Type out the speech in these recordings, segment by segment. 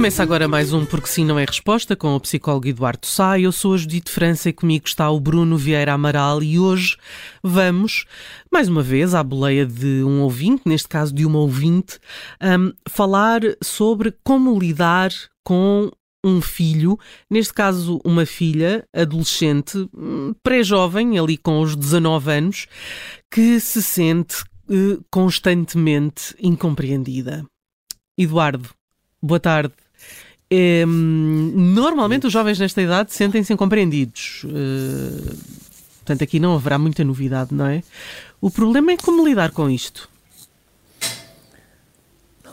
Começa agora mais um Porque Sim Não é Resposta com o psicólogo Eduardo Sá. Eu sou a Judite França e comigo está o Bruno Vieira Amaral e hoje vamos, mais uma vez, à boleia de um ouvinte, neste caso de uma ouvinte, um, falar sobre como lidar com um filho, neste caso uma filha, adolescente, hum, pré-jovem, ali com os 19 anos, que se sente uh, constantemente incompreendida. Eduardo, boa tarde. É, normalmente os jovens nesta idade sentem-se incompreendidos. Uh, portanto, aqui não haverá muita novidade, não é? O problema é como lidar com isto.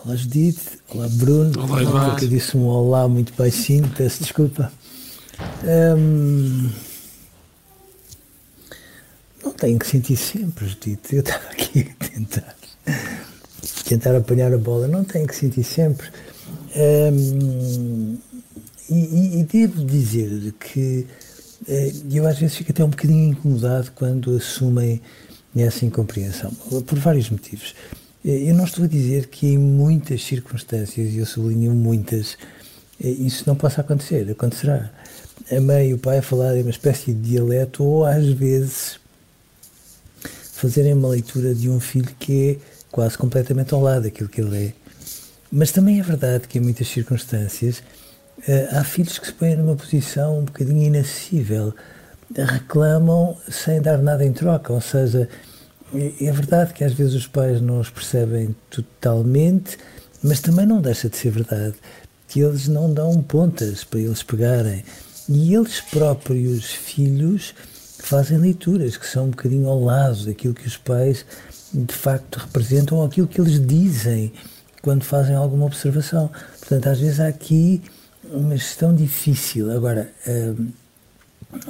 Olá Judite, olá Bruno. Olá Eduardo. Eu disse um olá muito baixinho, peço desculpa. Um, não tenho que sentir sempre, Judite. Eu estava aqui a tentar, tentar apanhar a bola. Não tenho que sentir sempre. E, e, devo dizer que uh, eu às vezes fico até um bocadinho incomodado quando assumem essa incompreensão, por vários motivos. Eu não estou a dizer que em muitas circunstâncias, e eu sublinho muitas, isso não possa acontecer, acontecerá. A mãe e o pai falarem uma espécie de dialeto ou às vezes fazerem uma leitura de um filho que é quase completamente ao lado daquilo que ele é mas também é verdade que em muitas circunstâncias uh, há filhos que se põem numa posição um bocadinho inacessível, reclamam sem dar nada em troca, ou seja, é, é verdade que às vezes os pais não os percebem totalmente, mas também não deixa de ser verdade que eles não dão pontas para eles pegarem. E eles próprios, filhos, fazem leituras que são um bocadinho ao lado daquilo que os pais de facto representam ou aquilo que eles dizem quando fazem alguma observação. Portanto, às vezes há aqui uma gestão difícil. Agora, um,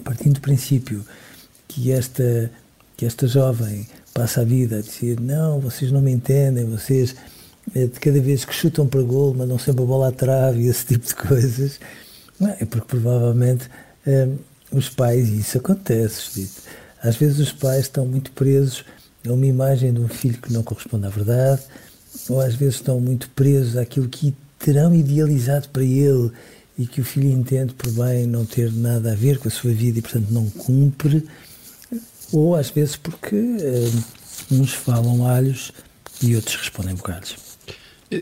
partindo do princípio que esta, que esta jovem passa a vida a dizer não, vocês não me entendem, vocês eh, de cada vez que chutam para gol mandam sempre a bola à trave e esse tipo de coisas, é? é porque provavelmente um, os pais, e isso acontece, às vezes os pais estão muito presos a uma imagem de um filho que não corresponde à verdade, ou às vezes estão muito presos àquilo que terão idealizado para ele e que o filho entende por bem não ter nada a ver com a sua vida e, portanto, não cumpre, ou às vezes porque eh, uns falam alhos e outros respondem bocados.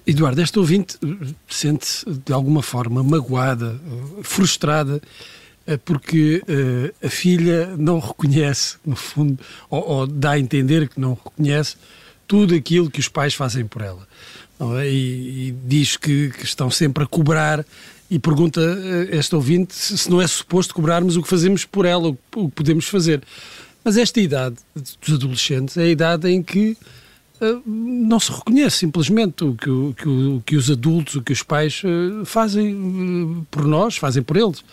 Eduardo, esta ouvinte sente-se de alguma forma magoada, frustrada, eh, porque uh, a filha não reconhece, no fundo, ou, ou, dá a entender que não reconhece tudo aquilo que os pais fazem por ela. É? E, e, diz que, que, estão sempre a cobrar e pergunta a esta ouvinte se não é suposto cobrarmos o que fazemos por ela, o que podemos fazer. Mas esta idade dos adolescentes é a idade em que uh, não se reconhece simplesmente o que, o, que, o, que os adultos, o que os pais uh, fazem uh, por nós, fazem por eles.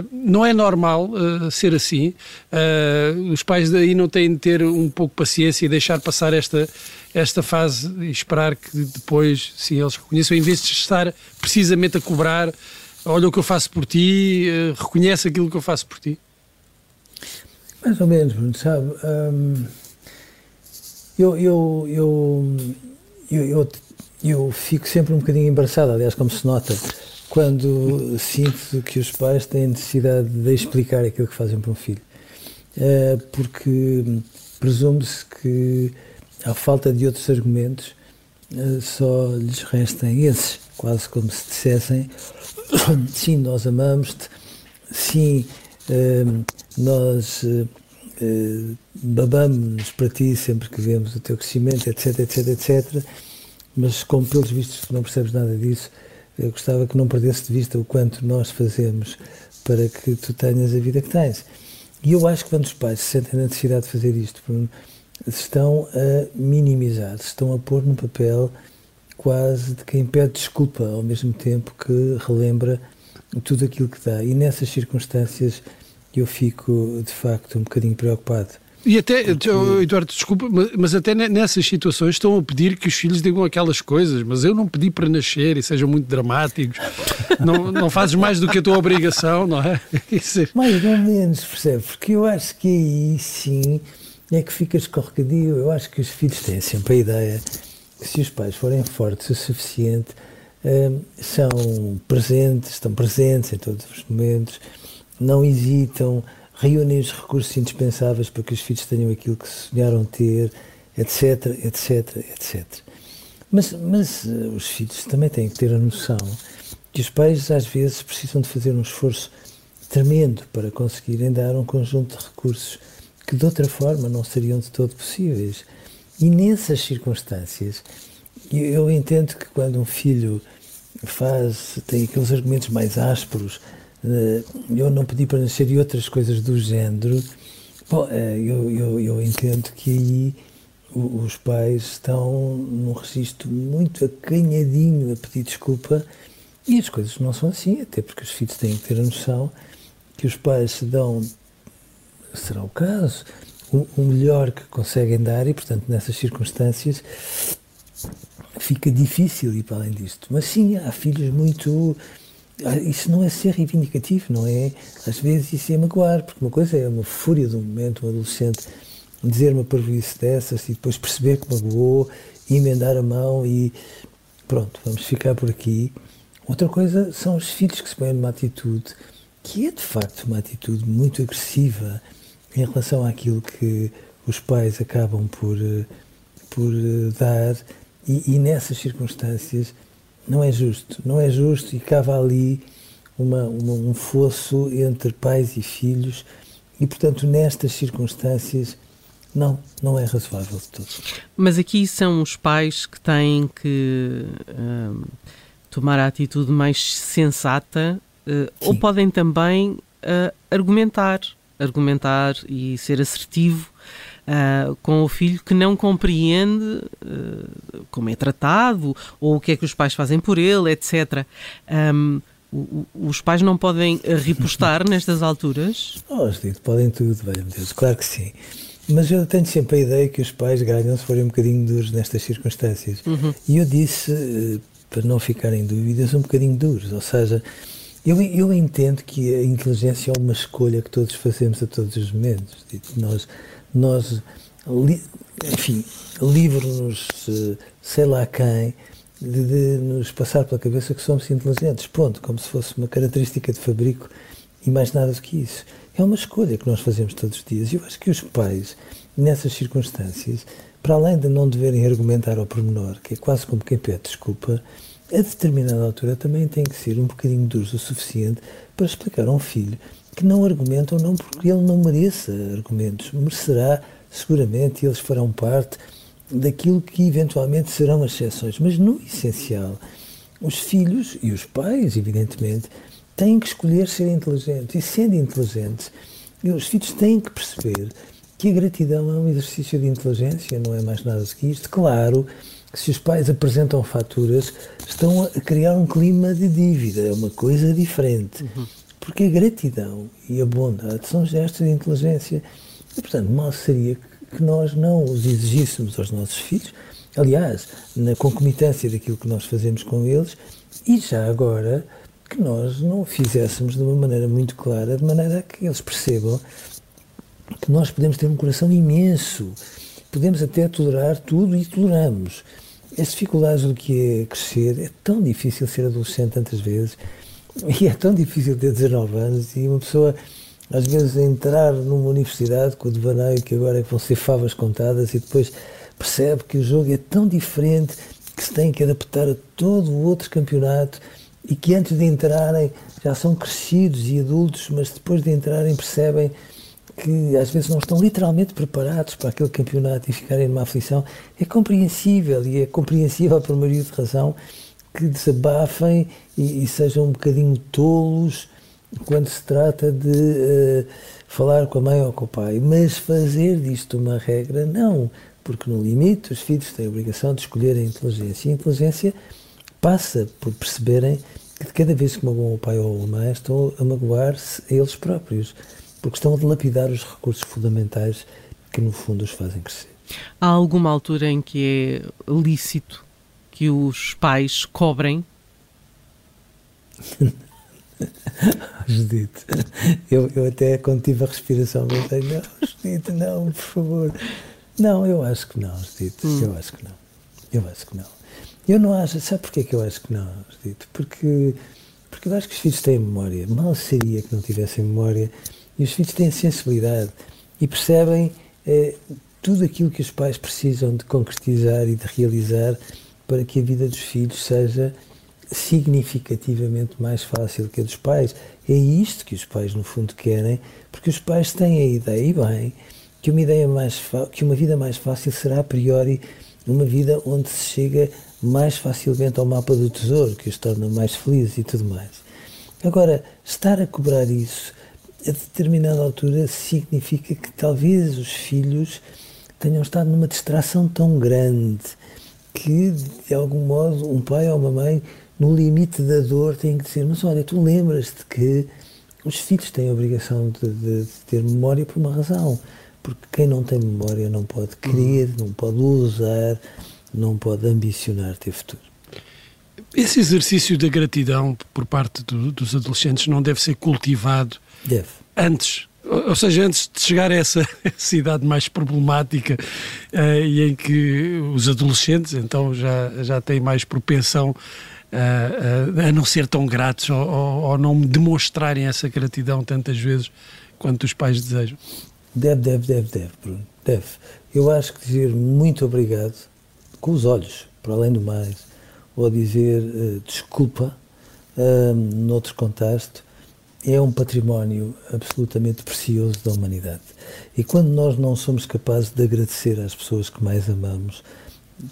Uh, não é normal uh, ser assim. Uh, os pais daí não têm de ter um pouco de paciência e deixar passar esta, esta fase e esperar que depois, sim, eles reconheçam, em vez de estar precisamente a cobrar, olha o que eu faço por ti, reconhece aquilo que eu faço por ti. Mais ou menos, sabe? Um, eu, eu, eu, eu, eu, eu fico sempre um bocadinho embaraçado, aliás, como se nota quando sinto que os pais têm necessidade de explicar aquilo que fazem para um filho. Eh, porque presume-se que, à falta de outros argumentos, eh, só lhes restem esses, quase como se dissessem: sim, nós amamos-te, sim, eh, nós babamos para ti sempre que vemos o teu crescimento, etc, etc, etc. Mas como pelos vistos não percebes nada disso, eu gostava que não perdesse de vista o quanto nós fazemos para que tu tenhas a vida que tens. E eu acho que quando os pais se sentem a necessidade de fazer isto, estão a minimizar, estão a pôr no papel quase de quem pede desculpa, ao mesmo tempo que relembra tudo aquilo que dá. E nessas circunstâncias eu fico, de facto, um bocadinho preocupado. E até, Porque... Eduardo, desculpa, mas até nessas situações estão a pedir que os filhos digam aquelas coisas, mas eu não pedi para nascer e sejam muito dramáticos. não, não fazes mais do que a tua obrigação, não é? Mais ou menos, percebe? Porque eu acho que aí sim é que fica escorregadio. Eu acho que os filhos têm sempre a ideia que se os pais forem fortes o suficiente, hum, são presentes, estão presentes em todos os momentos, não hesitam, reúnem os recursos indispensáveis para que os filhos tenham aquilo que sonharam ter, etc, etc, etc. Mas, mas eh, os filhos também têm que ter a noção que os pais às vezes precisam de fazer um esforço tremendo para conseguirem dar um conjunto de recursos que de outra forma não seriam de todo possíveis. E nessas circunstâncias, eu entendo que quando um filho faz, tem aqueles argumentos mais ásperos, eu não pedi para nascer e outras coisas do género, bom, eh, eu, eu, eu entendo que aí os pais estão num registro muito acanhadinho a pedir desculpa e as coisas não são assim, até porque os filhos têm que ter a noção que os pais se dão será o caso, o, o melhor que conseguem dar e, portanto, nessas circunstâncias fica difícil ir para além disto. Mas sim, há filhos muito. Ah, isso não é ser reivindicativo, não é? Às vezes isso é magoar, porque uma coisa é uma fúria do momento, um adolescente dizer uma parvoíce dessas e depois perceber que magoou, e emendar a mão e pronto, vamos ficar por aqui. Outra coisa são os filhos que se põem numa atitude que é de facto uma atitude muito agressiva em relação àquilo que os pais acabam por, eh, por eh, dar, e, e nessas circunstâncias não é justo. Não é justo e cava ali uma, uma, um fosso entre pais e filhos, e portanto, nestas circunstâncias. Não, não é razoável de todo. Mas aqui são os pais que têm que uh, tomar a atitude mais sensata uh, ou podem também uh, argumentar argumentar e ser assertivo uh, com o filho que não compreende uh, como é tratado ou o que é que os pais fazem por ele, etc. Um, os pais não podem repostar nestas alturas? Oh, Dito, podem tudo, velho Deus, claro que sim. Mas eu tenho sempre a ideia que os pais ganham se forem um bocadinho duros nestas circunstâncias. Uhum. E eu disse, eh, para não ficarem dúvidas, um bocadinho duros. Ou seja, eu, eu entendo que a inteligência é uma escolha que todos fazemos a todos os momentos. Nós, nós enfim, livre-nos, sei lá quem, de, de, nos passar pela cabeça que somos inteligentes. Ponto. Como se fosse uma característica de fabrico e mais nada do que isso. É uma escolha que nós fazemos todos os dias. E eu acho que os pais, nessas circunstâncias, para além de não deverem argumentar ao pormenor, que é quase como quem pede desculpa, a determinada altura também tem que ser um bocadinho duros o suficiente para explicar a um filho que não argumentam não porque ele não mereça argumentos, merecerá seguramente e eles farão parte daquilo que eventualmente serão as exceções, mas no essencial, os filhos e os pais, evidentemente, têm que escolher ser inteligentes. E sendo inteligentes, os filhos têm que perceber que a gratidão é um exercício de inteligência, não é mais nada do que isto. Claro se os pais apresentam faturas, estão a criar um clima de dívida, é uma coisa diferente. Uhum. Porque a gratidão e a bondade são gestos de inteligência. E, portanto, mal seria que nós não os exigíssemos aos nossos filhos, aliás, na concomitância daquilo que nós fazemos com eles, e já agora que nós não o fizéssemos de uma maneira muito clara, de maneira a que eles percebam que nós podemos ter um coração imenso, podemos até tolerar tudo e toleramos, as dificuldades do que é crescer, é tão difícil ser adolescente tantas vezes, e é tão difícil ter 19 anos, e uma pessoa, às vezes, entrar numa universidade com o devaneio que agora é vão ser favas contadas, e depois percebe que o jogo é tão diferente que se tem que adaptar a todo o outro campeonato, e que antes de entrarem já são crescidos e adultos, mas depois de entrarem percebem que às vezes não estão literalmente preparados para aquele campeonato e ficarem numa aflição, é compreensível e é compreensível por maioria de razão que desabafem e, e sejam um bocadinho tolos quando se trata de uh, falar com a mãe ou com o pai. Mas fazer disto uma regra, não. Porque, no limite, os filhos têm a obrigação de escolher a inteligência. E a inteligência passa por perceberem que de cada vez que magoam o pai ou a mãe estão a magoar-se eles próprios, porque estão a dilapidar os recursos fundamentais que, no fundo, os fazem crescer. Há alguma altura em que é lícito que os pais cobrem? Judite, eu, eu até quando tive a respiração pensei, não, Judite, não, por favor. Não, eu acho que não, Judite, hum. eu acho que não. Eu acho que não. Eu não acho, sabe porquê que eu acho que não, Judite? Porque, porque eu acho que os filhos têm memória. Mal seria que não tivessem memória. E os filhos têm sensibilidade e percebem eh, tudo aquilo que os pais precisam de concretizar e de realizar para que a vida dos filhos seja significativamente mais fácil que a dos pais. É isto que os pais, no fundo, querem, porque os pais têm a ideia, e bem, que uma, ideia mais que uma vida mais fácil será, a priori, uma vida onde se chega mais facilmente ao mapa do tesouro, que os torna mais felizes e tudo mais. Agora, estar a cobrar isso a determinada altura significa que talvez os filhos tenham estado numa distração tão grande que, de algum modo, um pai ou uma mãe no limite da dor, têm que dizer: Mas olha, tu lembras-te que os filhos têm a obrigação de, de, de, ter memória por uma razão. Porque quem não tem memória não pode querer, uhum. não pode usar, não pode ambicionar ter futuro. Esse exercício da gratidão por parte do, dos adolescentes não deve ser cultivado deve. antes ou seja, antes de chegar a essa, essa idade mais problemática uh, e em que os adolescentes então já, já têm mais propensão a, a, não ser tão gratos ou, ou, ou, não demonstrarem essa gratidão tantas vezes quanto os pais desejam? Deve, deve, deve, deve, Bruno. Deve. Eu acho que dizer muito obrigado com os olhos, para além do mais, ou dizer uh, desculpa, uh, noutro contexto, é um património absolutamente precioso da humanidade. E quando nós não somos capazes de agradecer às pessoas que mais amamos,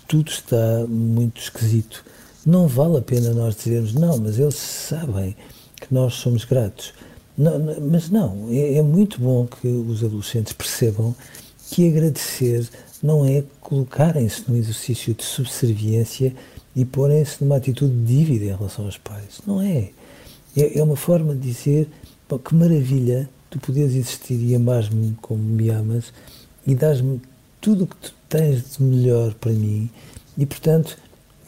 tudo está muito esquisito. Não vale a pena nós dizermos, não, mas eles sabem que nós somos gratos. Não, mas não, é, é muito bom que os adolescentes percebam que agradecer não é colocarem-se num exercício de subserviência e porem-se numa atitude de dívida em relação aos pais. Não é. É, é uma forma de dizer pô, que maravilha tu poderes existir e amar-me como me amas e dás-me tudo o que tu tens de melhor para mim e, portanto,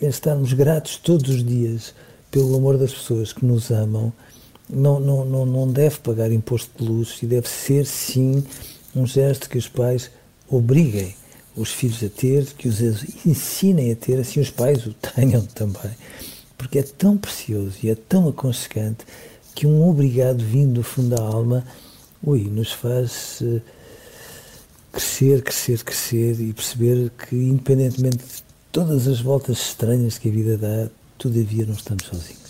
é estarmos gratos todos os dias pelo amor das pessoas que nos amam, não, não, não, não deve pagar imposto de luz e deve ser, sim, um gesto que os pais obriguem os filhos a ter, que os ensinem a ter, assim os pais o tenham também. Porque é tão precioso e é tão aconchegante que um obrigado vindo do fundo da alma, ui, nos faz uh, crescer, crescer, crescer e perceber que, independentemente de todas as voltas estranhas que a vida dá, todavia não estamos sozinhos.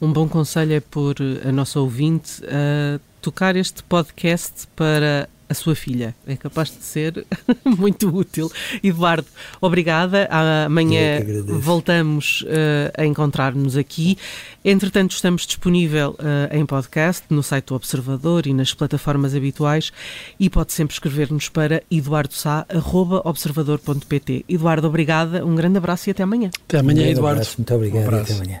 Um bom conselho é por a nossa ouvinte a tocar este podcast para a sua filha. É capaz de ser muito útil. Eduardo, obrigada. Amanhã voltamos uh, a encontrar-nos aqui. Entretanto, estamos disponível uh, em podcast, no site do Observador e nas plataformas habituais e pode sempre escrever-nos para eduardosá.observador.pt. Eduardo, obrigada, um grande abraço e até amanhã. Até amanhã, um Eduardo. Abraço, muito obrigado um e até amanhã.